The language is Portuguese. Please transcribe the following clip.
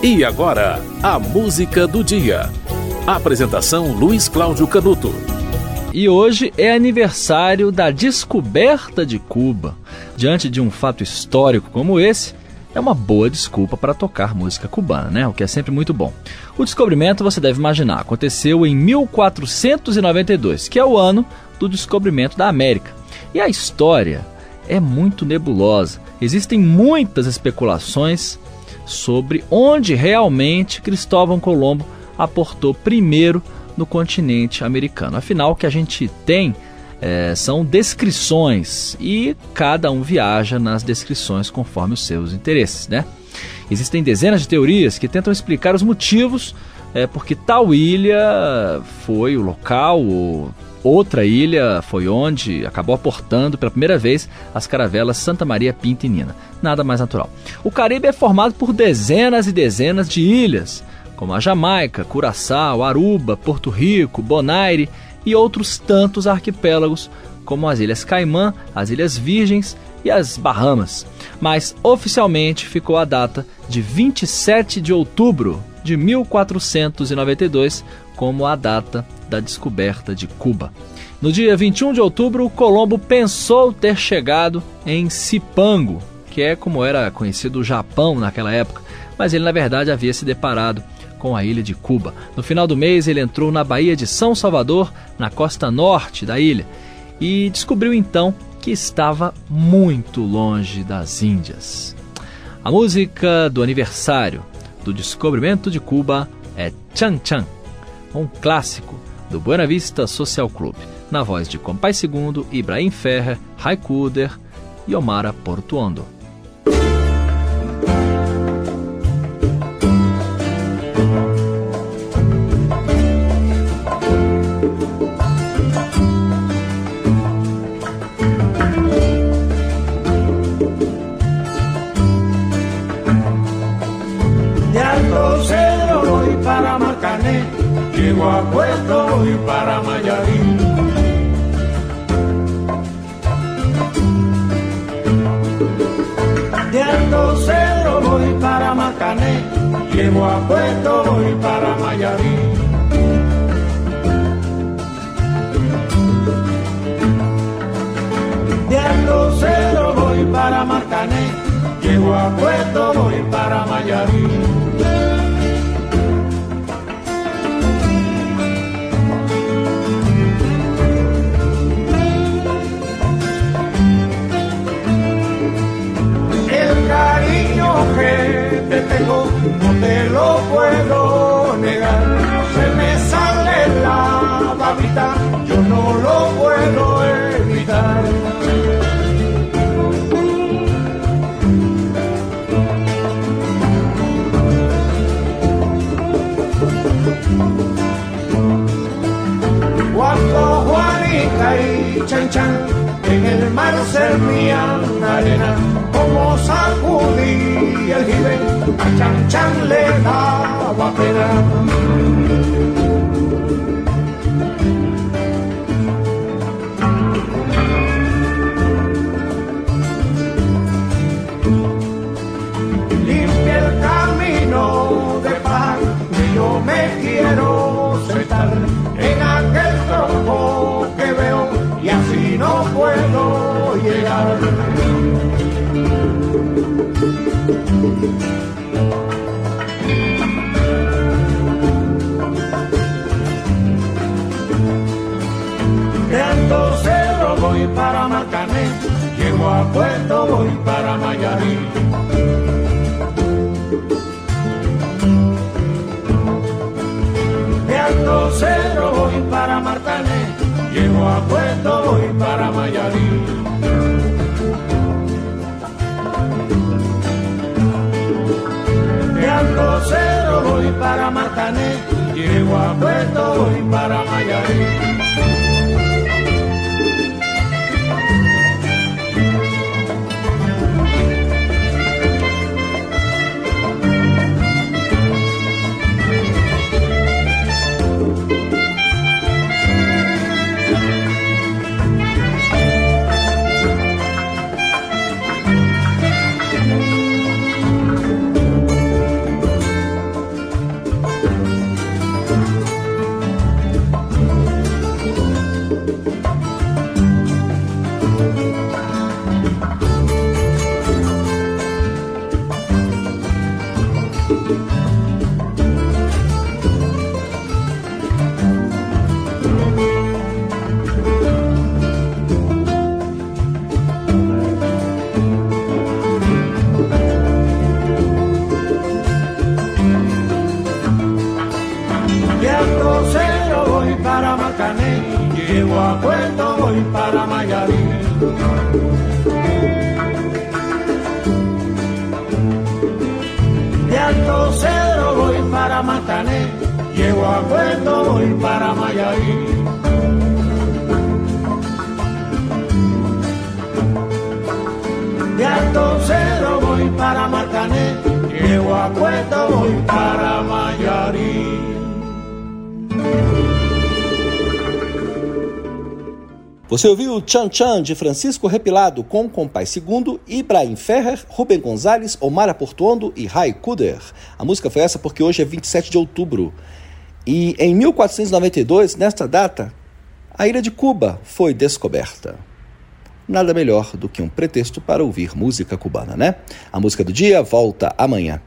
E agora, a música do dia. Apresentação Luiz Cláudio Canuto. E hoje é aniversário da descoberta de Cuba. Diante de um fato histórico como esse, é uma boa desculpa para tocar música cubana, né? O que é sempre muito bom. O descobrimento, você deve imaginar, aconteceu em 1492, que é o ano do descobrimento da América. E a história é muito nebulosa. Existem muitas especulações sobre onde realmente Cristóvão Colombo aportou primeiro no continente americano. Afinal, o que a gente tem é, são descrições e cada um viaja nas descrições conforme os seus interesses, né? Existem dezenas de teorias que tentam explicar os motivos é, porque tal ilha foi o local, ou outra ilha foi onde acabou aportando pela primeira vez as caravelas Santa Maria Pinta e Nina. Nada mais natural. O Caribe é formado por dezenas e dezenas de ilhas, como a Jamaica, Curaçao, Aruba, Porto Rico, Bonaire e outros tantos arquipélagos, como as Ilhas Caimã, as Ilhas Virgens e as Bahamas. Mas oficialmente ficou a data de 27 de outubro de 1492 como a data da descoberta de Cuba. No dia 21 de outubro, Colombo pensou ter chegado em Cipango, que é como era conhecido o Japão naquela época, mas ele na verdade havia se deparado com a ilha de Cuba. No final do mês, ele entrou na Baía de São Salvador, na costa norte da ilha, e descobriu então que estava muito longe das Índias. A música do aniversário do descobrimento de Cuba é Chan Chan, um clássico do Buena Vista Social Club, na voz de Compai Segundo, Ibrahim Ferrer, Raikuder e Omara Portuondo. Llego a Puerto y para Mayarín. De Alto Cedro voy para Macané, llego a Puerto voy para Mayarín. De Alto Cedro voy para Macané, llego a Puerto voy para Mayarín. Como sacudí el jibe, a Chan Chan le daba pena. Voy para Macané, llego a Puerto voy para Mayarí. De Alto Cerro voy para Martané, llego a Puerto voy para Mayarí. De Alto Cerro voy para Martané, llego a Puerto voy para Mayarí. De Alto Cedro voy para Matané, llego a Puerto voy para Mayarí. De Alto Cedro voy para Marcané, llego a Puerto voy para Você ouviu Chan Chan de Francisco Repilado com Compás II, Ibrahim Ferrer, Rubem Gonzalez, Omar Portuondo e Rai Kuder. A música foi essa porque hoje é 27 de outubro. E em 1492, nesta data, a ilha de Cuba foi descoberta. Nada melhor do que um pretexto para ouvir música cubana, né? A música do dia volta amanhã.